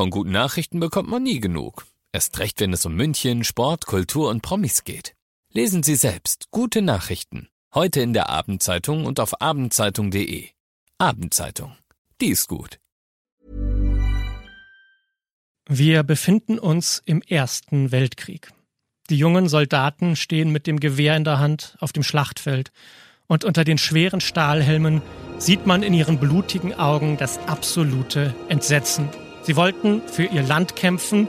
Von guten Nachrichten bekommt man nie genug. Erst recht, wenn es um München, Sport, Kultur und Promis geht. Lesen Sie selbst gute Nachrichten. Heute in der Abendzeitung und auf abendzeitung.de. Abendzeitung. Die ist gut. Wir befinden uns im Ersten Weltkrieg. Die jungen Soldaten stehen mit dem Gewehr in der Hand auf dem Schlachtfeld und unter den schweren Stahlhelmen sieht man in ihren blutigen Augen das absolute Entsetzen. Sie wollten für ihr Land kämpfen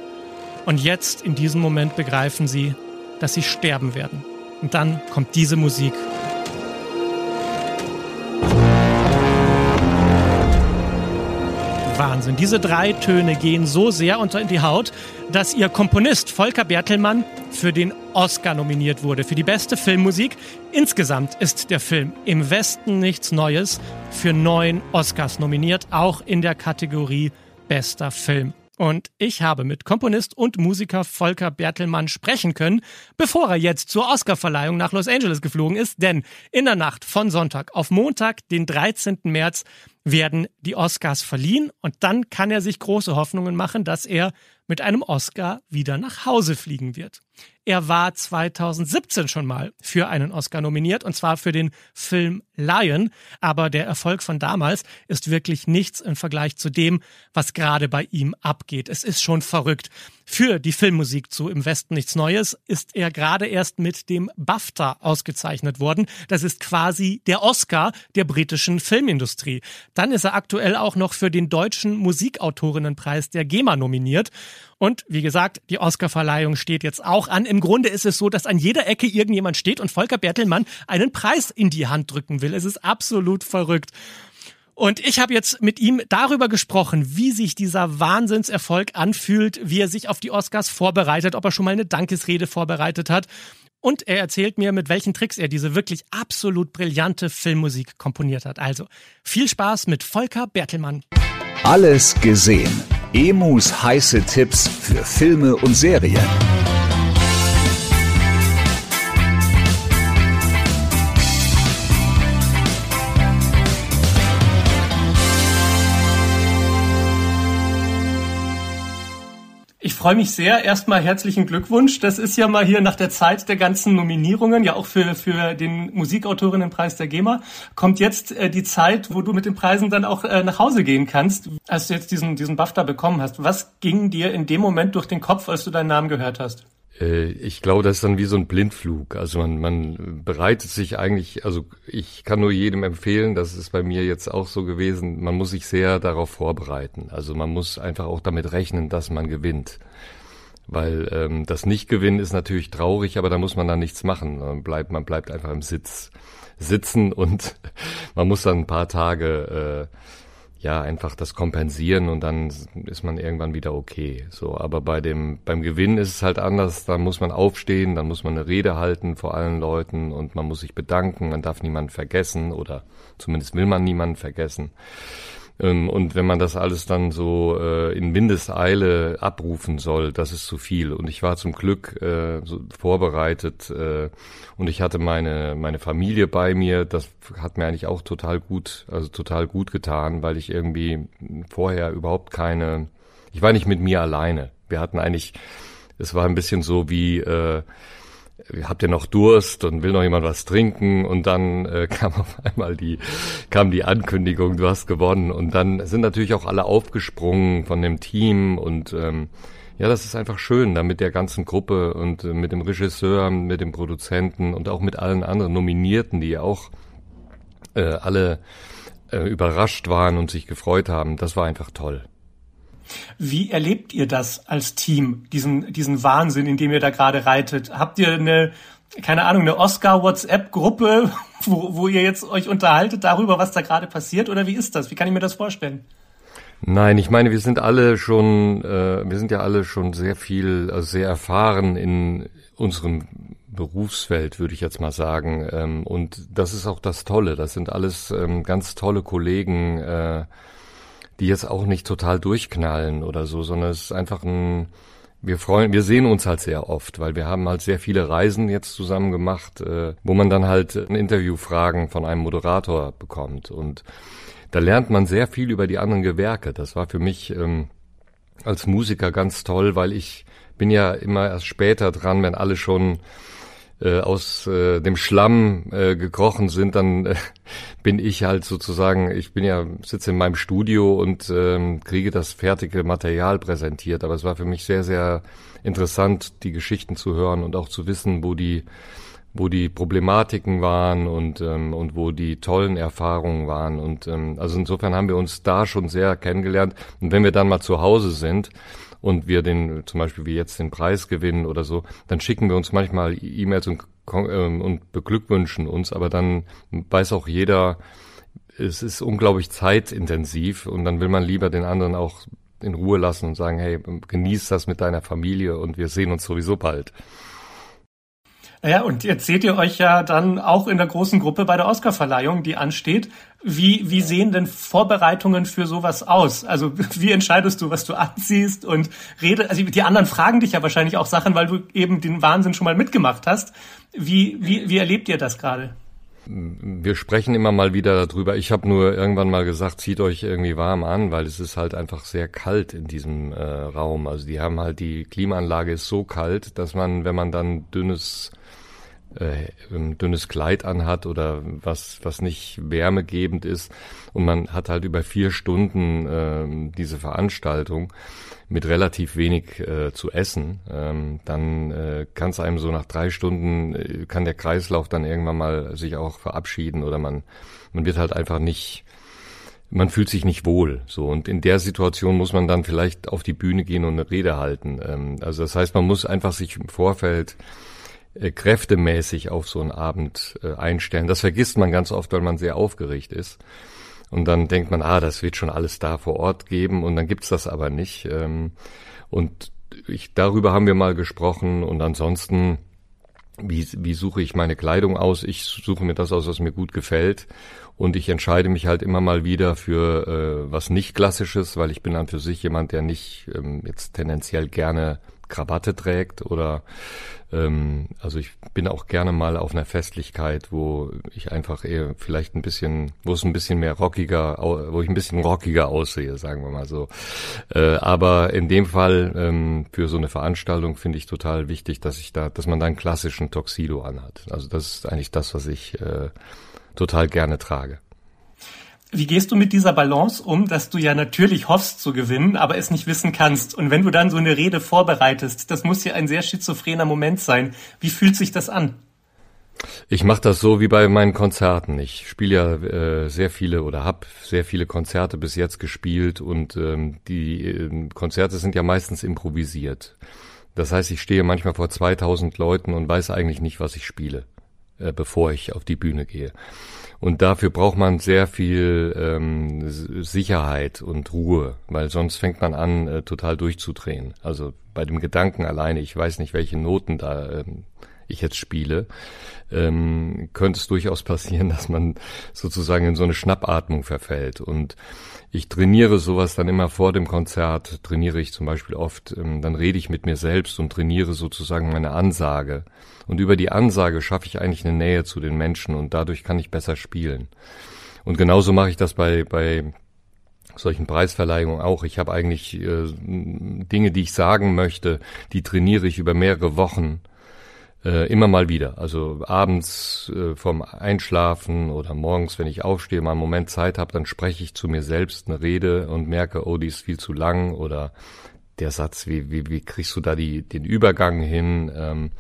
und jetzt in diesem Moment begreifen sie, dass sie sterben werden. Und dann kommt diese Musik. Wahnsinn. Diese drei Töne gehen so sehr unter die Haut, dass ihr Komponist Volker Bertelmann für den Oscar nominiert wurde, für die beste Filmmusik. Insgesamt ist der Film Im Westen nichts Neues für neun Oscars nominiert, auch in der Kategorie Bester Film. Und ich habe mit Komponist und Musiker Volker Bertelmann sprechen können, bevor er jetzt zur Oscarverleihung nach Los Angeles geflogen ist. Denn in der Nacht von Sonntag auf Montag, den 13. März, werden die Oscars verliehen und dann kann er sich große Hoffnungen machen, dass er mit einem Oscar wieder nach Hause fliegen wird. Er war 2017 schon mal für einen Oscar nominiert, und zwar für den Film Lion. Aber der Erfolg von damals ist wirklich nichts im Vergleich zu dem, was gerade bei ihm abgeht. Es ist schon verrückt. Für die Filmmusik zu Im Westen nichts Neues ist er gerade erst mit dem BAFTA ausgezeichnet worden. Das ist quasi der Oscar der britischen Filmindustrie. Dann ist er aktuell auch noch für den deutschen Musikautorinnenpreis der GEMA nominiert. Und wie gesagt, die Oscarverleihung steht jetzt auch an. Im Grunde ist es so, dass an jeder Ecke irgendjemand steht und Volker Bertelmann einen Preis in die Hand drücken will. Es ist absolut verrückt. Und ich habe jetzt mit ihm darüber gesprochen, wie sich dieser Wahnsinnserfolg anfühlt, wie er sich auf die Oscars vorbereitet, ob er schon mal eine Dankesrede vorbereitet hat. Und er erzählt mir, mit welchen Tricks er diese wirklich absolut brillante Filmmusik komponiert hat. Also viel Spaß mit Volker Bertelmann. Alles gesehen. Emus heiße Tipps für Filme und Serien. Ich freue mich sehr. Erstmal herzlichen Glückwunsch. Das ist ja mal hier nach der Zeit der ganzen Nominierungen, ja auch für, für den Musikautorinnenpreis der GEMA, kommt jetzt äh, die Zeit, wo du mit den Preisen dann auch äh, nach Hause gehen kannst, als du jetzt diesen, diesen BAFTA bekommen hast. Was ging dir in dem Moment durch den Kopf, als du deinen Namen gehört hast? Äh, ich glaube, das ist dann wie so ein Blindflug. Also man, man bereitet sich eigentlich, also ich kann nur jedem empfehlen, das ist bei mir jetzt auch so gewesen, man muss sich sehr darauf vorbereiten. Also man muss einfach auch damit rechnen, dass man gewinnt. Weil ähm, das Nicht-Gewinnen ist natürlich traurig, aber da muss man dann nichts machen. Man bleibt, man bleibt einfach im Sitz sitzen und man muss dann ein paar Tage äh, ja einfach das kompensieren und dann ist man irgendwann wieder okay. So, aber bei dem beim Gewinn ist es halt anders. Da muss man aufstehen, dann muss man eine Rede halten vor allen Leuten und man muss sich bedanken. Man darf niemanden vergessen oder zumindest will man niemanden vergessen. Ähm, und wenn man das alles dann so äh, in Mindeseile abrufen soll, das ist zu viel. Und ich war zum Glück äh, so vorbereitet äh, und ich hatte meine meine Familie bei mir. Das hat mir eigentlich auch total gut, also total gut getan, weil ich irgendwie vorher überhaupt keine, ich war nicht mit mir alleine. Wir hatten eigentlich, es war ein bisschen so wie äh, habt ihr noch Durst und will noch jemand was trinken und dann äh, kam auf einmal die kam die Ankündigung, du hast gewonnen und dann sind natürlich auch alle aufgesprungen von dem Team und ähm, ja, das ist einfach schön, da mit der ganzen Gruppe und äh, mit dem Regisseur, mit dem Produzenten und auch mit allen anderen Nominierten, die auch äh, alle äh, überrascht waren und sich gefreut haben. Das war einfach toll. Wie erlebt ihr das als Team, diesen, diesen Wahnsinn, in dem ihr da gerade reitet? Habt ihr eine, keine Ahnung, eine Oscar-WhatsApp-Gruppe, wo, wo ihr jetzt euch unterhaltet darüber, was da gerade passiert? Oder wie ist das? Wie kann ich mir das vorstellen? Nein, ich meine, wir sind alle schon, äh, wir sind ja alle schon sehr viel, also sehr erfahren in unserem Berufsfeld, würde ich jetzt mal sagen. Ähm, und das ist auch das Tolle. Das sind alles ähm, ganz tolle Kollegen, äh, die jetzt auch nicht total durchknallen oder so, sondern es ist einfach ein, wir freuen, wir sehen uns halt sehr oft, weil wir haben halt sehr viele Reisen jetzt zusammen gemacht, äh, wo man dann halt ein Interviewfragen von einem Moderator bekommt und da lernt man sehr viel über die anderen Gewerke. Das war für mich ähm, als Musiker ganz toll, weil ich bin ja immer erst später dran, wenn alle schon äh, aus äh, dem Schlamm äh, gekrochen sind, dann äh, bin ich halt sozusagen, ich bin ja, sitze in meinem Studio und ähm, kriege das fertige Material präsentiert. Aber es war für mich sehr, sehr interessant, die Geschichten zu hören und auch zu wissen, wo die wo die Problematiken waren und ähm, und wo die tollen Erfahrungen waren und ähm, also insofern haben wir uns da schon sehr kennengelernt und wenn wir dann mal zu Hause sind und wir den, zum Beispiel wie jetzt den Preis gewinnen oder so, dann schicken wir uns manchmal E-Mails und, ähm, und beglückwünschen uns, aber dann weiß auch jeder, es ist unglaublich zeitintensiv und dann will man lieber den anderen auch in Ruhe lassen und sagen, hey, genieß das mit deiner Familie und wir sehen uns sowieso bald. Ja, und jetzt seht ihr euch ja dann auch in der großen Gruppe bei der Oscarverleihung, die ansteht. Wie, wie sehen denn Vorbereitungen für sowas aus? Also wie entscheidest du, was du anziehst und rede, also die anderen fragen dich ja wahrscheinlich auch Sachen, weil du eben den Wahnsinn schon mal mitgemacht hast. Wie, wie, wie erlebt ihr das gerade? Wir sprechen immer mal wieder darüber. Ich habe nur irgendwann mal gesagt, zieht euch irgendwie warm an, weil es ist halt einfach sehr kalt in diesem äh, Raum. Also die haben halt die Klimaanlage ist so kalt, dass man, wenn man dann dünnes äh, dünnes Kleid anhat oder was, was nicht wärmegebend ist. Und man hat halt über vier Stunden äh, diese Veranstaltung mit relativ wenig äh, zu essen, ähm, dann äh, kann es einem so nach drei Stunden, äh, kann der Kreislauf dann irgendwann mal sich auch verabschieden oder man, man wird halt einfach nicht, man fühlt sich nicht wohl. So und in der Situation muss man dann vielleicht auf die Bühne gehen und eine Rede halten. Ähm, also das heißt, man muss einfach sich im Vorfeld äh, kräftemäßig auf so einen Abend äh, einstellen. Das vergisst man ganz oft, weil man sehr aufgeregt ist. Und dann denkt man, ah, das wird schon alles da vor Ort geben und dann gibt's das aber nicht. Ähm, und ich, darüber haben wir mal gesprochen und ansonsten, wie, wie suche ich meine Kleidung aus? Ich suche mir das aus, was mir gut gefällt. Und ich entscheide mich halt immer mal wieder für äh, was nicht Klassisches, weil ich bin an für sich jemand, der nicht ähm, jetzt tendenziell gerne Krawatte trägt oder ähm, also ich bin auch gerne mal auf einer Festlichkeit, wo ich einfach eher vielleicht ein bisschen, wo es ein bisschen mehr rockiger, wo ich ein bisschen rockiger aussehe, sagen wir mal so. Äh, aber in dem Fall ähm, für so eine Veranstaltung finde ich total wichtig, dass ich da, dass man da einen klassischen Tuxedo anhat. Also das ist eigentlich das, was ich äh, total gerne trage. Wie gehst du mit dieser Balance um, dass du ja natürlich hoffst zu gewinnen, aber es nicht wissen kannst? Und wenn du dann so eine Rede vorbereitest, das muss ja ein sehr schizophrener Moment sein. Wie fühlt sich das an? Ich mache das so wie bei meinen Konzerten. Ich spiele ja äh, sehr viele oder habe sehr viele Konzerte bis jetzt gespielt und ähm, die äh, Konzerte sind ja meistens improvisiert. Das heißt, ich stehe manchmal vor 2000 Leuten und weiß eigentlich nicht, was ich spiele, äh, bevor ich auf die Bühne gehe. Und dafür braucht man sehr viel ähm, Sicherheit und Ruhe, weil sonst fängt man an, äh, total durchzudrehen. Also bei dem Gedanken alleine, ich weiß nicht, welche Noten da ähm, ich jetzt spiele, ähm, könnte es durchaus passieren, dass man sozusagen in so eine Schnappatmung verfällt. Und ich trainiere sowas dann immer vor dem Konzert, trainiere ich zum Beispiel oft, ähm, dann rede ich mit mir selbst und trainiere sozusagen meine Ansage. Und über die Ansage schaffe ich eigentlich eine Nähe zu den Menschen und dadurch kann ich besser spielen. Und genauso mache ich das bei, bei solchen Preisverleihungen auch. Ich habe eigentlich äh, Dinge, die ich sagen möchte, die trainiere ich über mehrere Wochen äh, immer mal wieder. Also abends äh, vom Einschlafen oder morgens, wenn ich aufstehe, mal einen Moment Zeit habe, dann spreche ich zu mir selbst eine Rede und merke, oh, die ist viel zu lang oder der Satz, wie, wie, wie kriegst du da die, den Übergang hin? Ähm,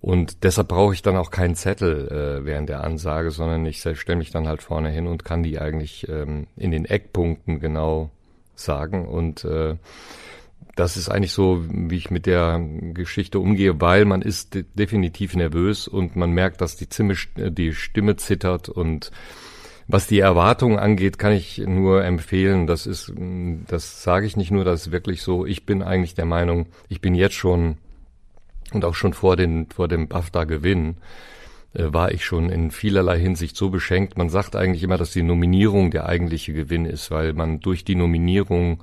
und deshalb brauche ich dann auch keinen Zettel äh, während der Ansage, sondern ich stelle mich dann halt vorne hin und kann die eigentlich ähm, in den Eckpunkten genau sagen. Und äh, das ist eigentlich so, wie ich mit der Geschichte umgehe, weil man ist de definitiv nervös und man merkt, dass die, Zimme, die Stimme zittert und was die Erwartungen angeht, kann ich nur empfehlen, das ist, das sage ich nicht nur, das ist wirklich so. Ich bin eigentlich der Meinung, ich bin jetzt schon und auch schon vor den, vor dem BAFTA-Gewinn, äh, war ich schon in vielerlei Hinsicht so beschenkt. Man sagt eigentlich immer, dass die Nominierung der eigentliche Gewinn ist, weil man durch die Nominierung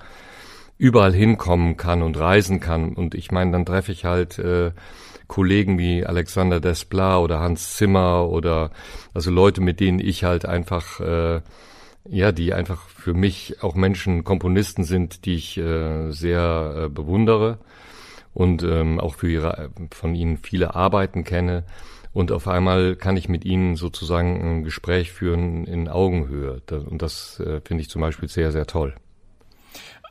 überall hinkommen kann und reisen kann. Und ich meine, dann treffe ich halt äh, Kollegen wie Alexander Desplat oder Hans Zimmer oder also Leute, mit denen ich halt einfach äh, ja, die einfach für mich auch Menschen, Komponisten sind, die ich äh, sehr äh, bewundere und ähm, auch für ihre, von ihnen viele Arbeiten kenne. Und auf einmal kann ich mit ihnen sozusagen ein Gespräch führen in Augenhöhe. Und das äh, finde ich zum Beispiel sehr, sehr toll.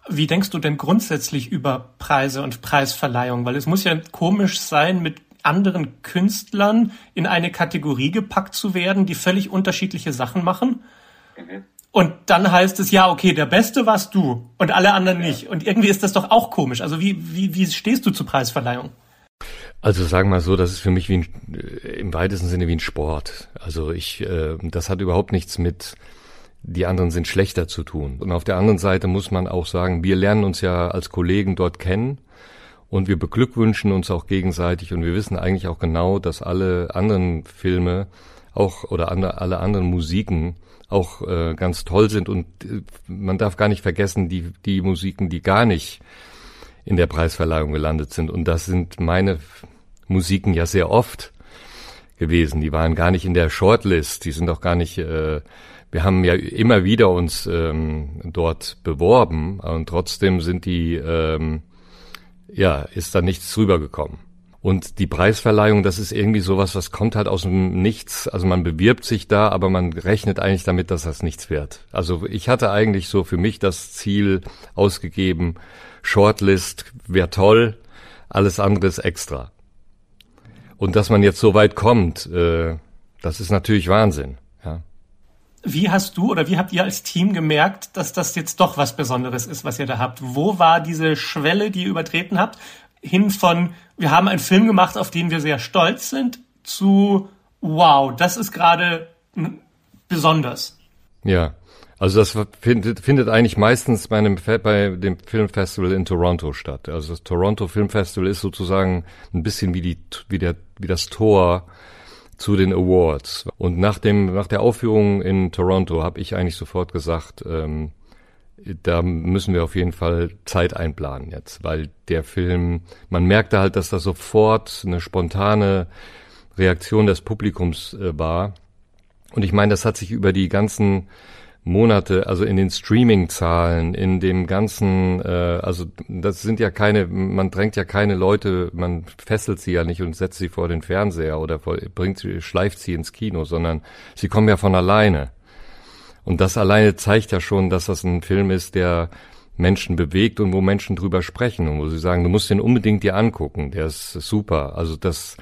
Wie denkst du denn grundsätzlich über Preise und Preisverleihung? Weil es muss ja komisch sein, mit anderen Künstlern in eine Kategorie gepackt zu werden, die völlig unterschiedliche Sachen machen. Mhm. Und dann heißt es, ja, okay, der Beste warst du und alle anderen nicht. Und irgendwie ist das doch auch komisch. Also wie, wie, wie stehst du zur Preisverleihung? Also sagen wir mal so, das ist für mich wie ein, äh, im weitesten Sinne wie ein Sport. Also ich, äh, das hat überhaupt nichts mit die anderen sind schlechter zu tun. Und auf der anderen Seite muss man auch sagen, wir lernen uns ja als Kollegen dort kennen und wir beglückwünschen uns auch gegenseitig und wir wissen eigentlich auch genau, dass alle anderen Filme auch oder andere, alle anderen Musiken auch äh, ganz toll sind und äh, man darf gar nicht vergessen, die, die Musiken, die gar nicht in der Preisverleihung gelandet sind. Und das sind meine Musiken ja sehr oft gewesen. Die waren gar nicht in der Shortlist, die sind auch gar nicht, äh, wir haben ja immer wieder uns ähm, dort beworben und trotzdem sind die, ähm, ja, ist da nichts rübergekommen. Und die Preisverleihung, das ist irgendwie sowas, was kommt halt aus dem Nichts. Also man bewirbt sich da, aber man rechnet eigentlich damit, dass das nichts wird. Also ich hatte eigentlich so für mich das Ziel ausgegeben, Shortlist wäre toll, alles andere ist extra. Und dass man jetzt so weit kommt, äh, das ist natürlich Wahnsinn. Wie hast du oder wie habt ihr als Team gemerkt, dass das jetzt doch was Besonderes ist, was ihr da habt? Wo war diese Schwelle, die ihr übertreten habt? Hin von, wir haben einen Film gemacht, auf den wir sehr stolz sind, zu, wow, das ist gerade besonders. Ja. Also das findet, findet eigentlich meistens bei, einem, bei dem Filmfestival in Toronto statt. Also das Toronto Film Festival ist sozusagen ein bisschen wie, die, wie, der, wie das Tor zu den Awards. Und nach, dem, nach der Aufführung in Toronto habe ich eigentlich sofort gesagt, ähm, da müssen wir auf jeden Fall Zeit einplanen jetzt, weil der Film, man merkte halt, dass das sofort eine spontane Reaktion des Publikums äh, war. Und ich meine, das hat sich über die ganzen Monate, also in den Streaming-Zahlen, in dem ganzen, äh, also das sind ja keine, man drängt ja keine Leute, man fesselt sie ja nicht und setzt sie vor den Fernseher oder vor, bringt sie, schleift sie ins Kino, sondern sie kommen ja von alleine. Und das alleine zeigt ja schon, dass das ein Film ist, der Menschen bewegt und wo Menschen drüber sprechen und wo sie sagen, du musst den unbedingt dir angucken, der ist super. Also das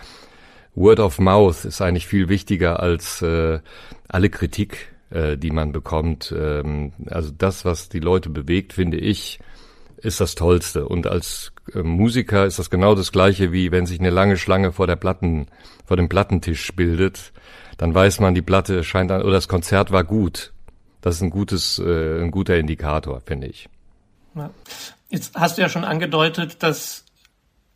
Word of Mouth ist eigentlich viel wichtiger als äh, alle Kritik äh, die man bekommt. Ähm, also das, was die Leute bewegt, finde ich, ist das Tollste. Und als äh, Musiker ist das genau das Gleiche, wie wenn sich eine lange Schlange vor der Platten, vor dem Plattentisch bildet. Dann weiß man, die Platte scheint an, oder das Konzert war gut. Das ist ein gutes, äh, ein guter Indikator, finde ich. Ja. Jetzt hast du ja schon angedeutet, dass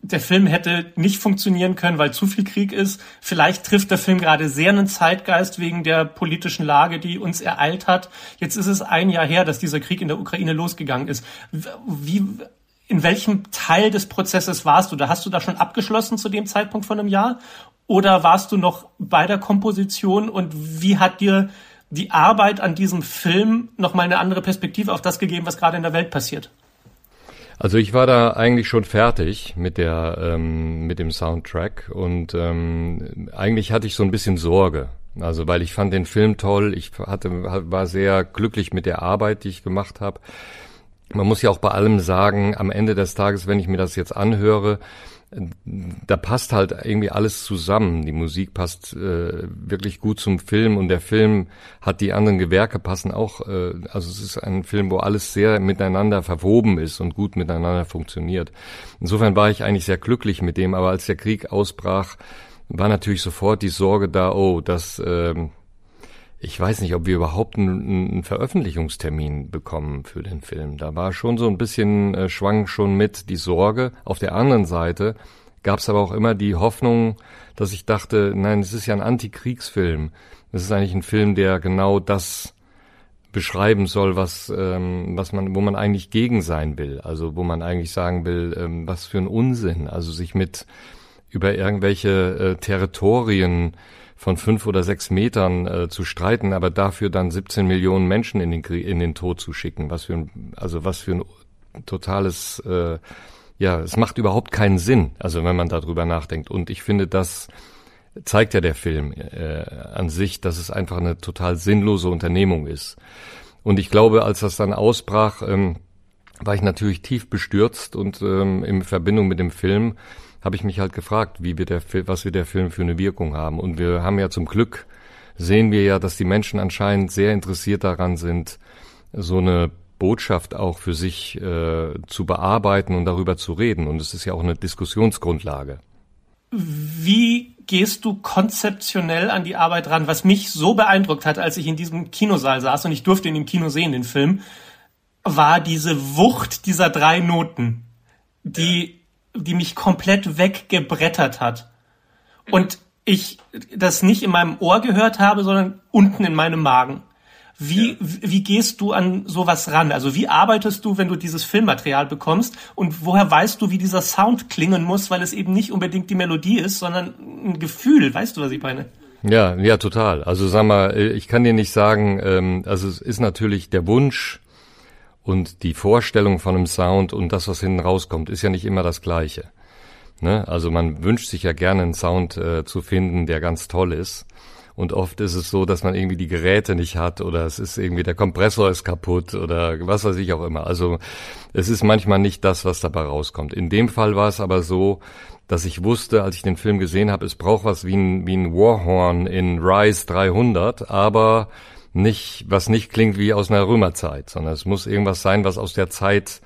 der Film hätte nicht funktionieren können, weil zu viel Krieg ist. Vielleicht trifft der Film gerade sehr einen Zeitgeist wegen der politischen Lage, die uns ereilt hat. Jetzt ist es ein Jahr her, dass dieser Krieg in der Ukraine losgegangen ist. Wie, in welchem Teil des Prozesses warst du? Da hast du da schon abgeschlossen zu dem Zeitpunkt von einem Jahr? Oder warst du noch bei der Komposition und wie hat dir die Arbeit an diesem Film nochmal eine andere Perspektive auf das gegeben, was gerade in der Welt passiert? Also ich war da eigentlich schon fertig mit der ähm, mit dem Soundtrack und ähm, eigentlich hatte ich so ein bisschen Sorge. Also weil ich fand den Film toll, ich hatte war sehr glücklich mit der Arbeit, die ich gemacht habe. Man muss ja auch bei allem sagen, am Ende des Tages, wenn ich mir das jetzt anhöre, da passt halt irgendwie alles zusammen. Die Musik passt äh, wirklich gut zum Film und der Film hat die anderen Gewerke passen auch. Äh, also es ist ein Film, wo alles sehr miteinander verwoben ist und gut miteinander funktioniert. Insofern war ich eigentlich sehr glücklich mit dem, aber als der Krieg ausbrach, war natürlich sofort die Sorge da, oh, das äh, ich weiß nicht, ob wir überhaupt einen, einen, Veröffentlichungstermin bekommen für den Film. Da war schon so ein bisschen, äh, schwang schon mit die Sorge. Auf der anderen Seite gab es aber auch immer die Hoffnung, dass ich dachte, nein, es ist ja ein Antikriegsfilm. Es ist eigentlich ein Film, der genau das beschreiben soll, was, ähm, was man, wo man eigentlich gegen sein will. Also wo man eigentlich sagen will, ähm, was für ein Unsinn. Also sich mit über irgendwelche äh, Territorien von fünf oder sechs Metern äh, zu streiten, aber dafür dann 17 Millionen Menschen in den, in den Tod zu schicken. Was für ein, also was für ein totales, äh, ja, es macht überhaupt keinen Sinn, also wenn man darüber nachdenkt. Und ich finde, das zeigt ja der Film äh, an sich, dass es einfach eine total sinnlose Unternehmung ist. Und ich glaube, als das dann ausbrach, ähm, war ich natürlich tief bestürzt und ähm, in Verbindung mit dem Film habe ich mich halt gefragt, wie wir der, was wir der Film für eine Wirkung haben. Und wir haben ja zum Glück sehen wir ja, dass die Menschen anscheinend sehr interessiert daran sind, so eine Botschaft auch für sich äh, zu bearbeiten und darüber zu reden. Und es ist ja auch eine Diskussionsgrundlage. Wie gehst du konzeptionell an die Arbeit ran? Was mich so beeindruckt hat, als ich in diesem Kinosaal saß und ich durfte ihn im Kino sehen, den Film, war diese Wucht dieser drei Noten, die, die mich komplett weggebrettert hat. Und ich das nicht in meinem Ohr gehört habe, sondern unten in meinem Magen. Wie, ja. wie gehst du an sowas ran? Also wie arbeitest du, wenn du dieses Filmmaterial bekommst? Und woher weißt du, wie dieser Sound klingen muss, weil es eben nicht unbedingt die Melodie ist, sondern ein Gefühl? Weißt du, was ich meine? Ja, ja, total. Also sag mal, ich kann dir nicht sagen, ähm, also es ist natürlich der Wunsch und die Vorstellung von einem Sound und das, was hinten rauskommt, ist ja nicht immer das Gleiche. Ne? Also man wünscht sich ja gerne einen Sound äh, zu finden, der ganz toll ist. Und oft ist es so, dass man irgendwie die Geräte nicht hat oder es ist irgendwie der Kompressor ist kaputt oder was weiß ich auch immer. Also es ist manchmal nicht das, was dabei rauskommt. In dem Fall war es aber so, dass ich wusste, als ich den Film gesehen habe, es braucht was wie ein, wie ein Warhorn in Rise 300, aber nicht, was nicht klingt wie aus einer Römerzeit, sondern es muss irgendwas sein, was aus der Zeit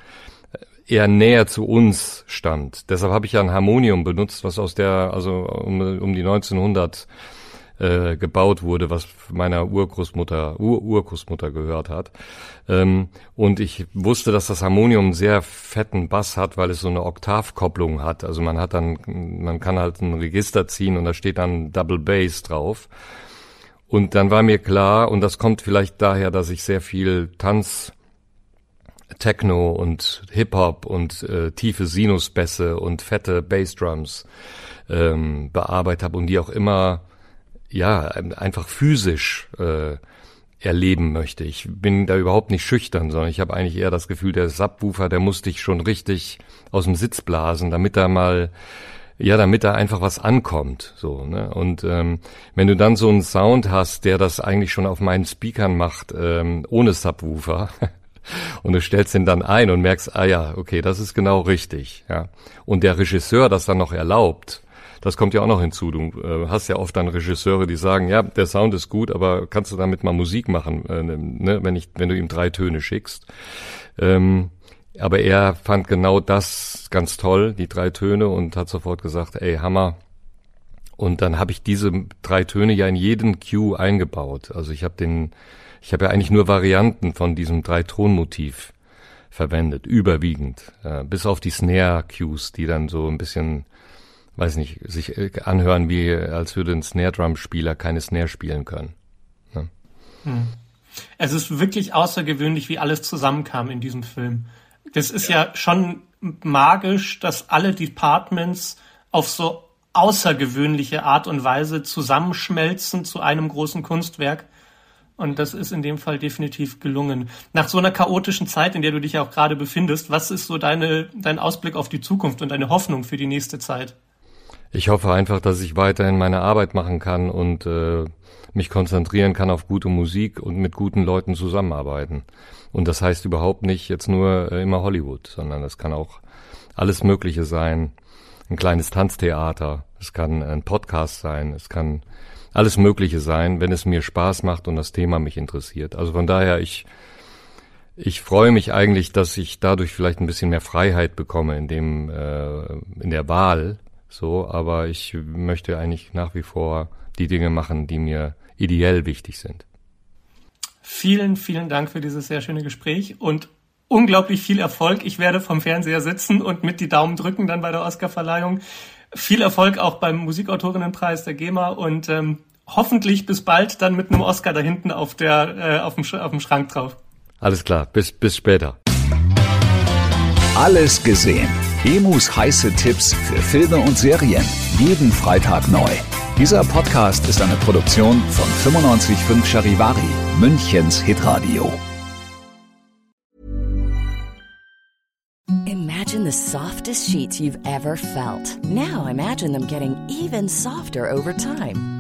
eher näher zu uns stand. Deshalb habe ich ja ein Harmonium benutzt, was aus der, also um, um die 1900 äh, gebaut wurde, was meiner Urgroßmutter, Ur-Urgroßmutter gehört hat. Ähm, und ich wusste, dass das Harmonium einen sehr fetten Bass hat, weil es so eine Oktavkopplung hat. Also man hat dann, man kann halt ein Register ziehen und da steht dann Double Bass drauf. Und dann war mir klar, und das kommt vielleicht daher, dass ich sehr viel Tanz Techno und Hip-Hop und äh, tiefe Sinusbässe und fette Bassdrums ähm, bearbeitet habe und die auch immer ja, einfach physisch äh, erleben möchte. Ich bin da überhaupt nicht schüchtern, sondern ich habe eigentlich eher das Gefühl, der Subwoofer, der muss dich schon richtig aus dem Sitz blasen, damit da mal, ja, damit da einfach was ankommt. So, ne? Und ähm, wenn du dann so einen Sound hast, der das eigentlich schon auf meinen Speakern macht, ähm, ohne Subwoofer, und du stellst den dann ein und merkst, ah ja, okay, das ist genau richtig, ja. Und der Regisseur das dann noch erlaubt, das kommt ja auch noch hinzu. Du äh, hast ja oft dann Regisseure, die sagen, ja, der Sound ist gut, aber kannst du damit mal Musik machen, äh, ne, wenn, ich, wenn du ihm drei Töne schickst. Ähm, aber er fand genau das ganz toll, die drei Töne, und hat sofort gesagt, ey, Hammer. Und dann habe ich diese drei Töne ja in jeden Cue eingebaut. Also ich habe den, ich habe ja eigentlich nur Varianten von diesem Drei-Ton-Motiv verwendet, überwiegend, äh, bis auf die Snare-Cues, die dann so ein bisschen weiß nicht, sich äh, anhören, wie als würde ein Snare Drum Spieler keine Snare spielen können. Ne? Hm. Es ist wirklich außergewöhnlich, wie alles zusammenkam in diesem Film. Das ist ja schon magisch, dass alle Departments auf so außergewöhnliche Art und Weise zusammenschmelzen zu einem großen Kunstwerk. Und das ist in dem Fall definitiv gelungen. Nach so einer chaotischen Zeit, in der du dich auch gerade befindest, was ist so deine, dein Ausblick auf die Zukunft und deine Hoffnung für die nächste Zeit? Ich hoffe einfach, dass ich weiterhin meine Arbeit machen kann und äh, mich konzentrieren kann auf gute Musik und mit guten Leuten zusammenarbeiten. Und das heißt überhaupt nicht jetzt nur äh, immer Hollywood, sondern das kann auch alles Mögliche sein. Ein kleines Tanztheater, es kann ein Podcast sein, es kann alles Mögliche sein, wenn es mir Spaß macht und das Thema mich interessiert. Also von daher, ich, ich freue mich eigentlich, dass ich dadurch vielleicht ein bisschen mehr Freiheit bekomme in dem, äh, in der Wahl so, aber ich möchte eigentlich nach wie vor die Dinge machen, die mir ideell wichtig sind. Vielen, vielen Dank für dieses sehr schöne Gespräch und unglaublich viel Erfolg. Ich werde vom Fernseher sitzen und mit die Daumen drücken dann bei der Oscarverleihung. Viel Erfolg auch beim Musikautorinnenpreis der GEMA und ähm, hoffentlich bis bald dann mit einem Oscar da hinten auf der äh, auf, dem, auf dem Schrank drauf. Alles klar, bis bis später. Alles gesehen Emus heiße Tipps für Filme und Serien. Jeden Freitag neu. Dieser Podcast ist eine Produktion von 955 Charivari, Münchens Hitradio. Imagine the softest sheets you've ever felt. Now imagine them getting even softer over time.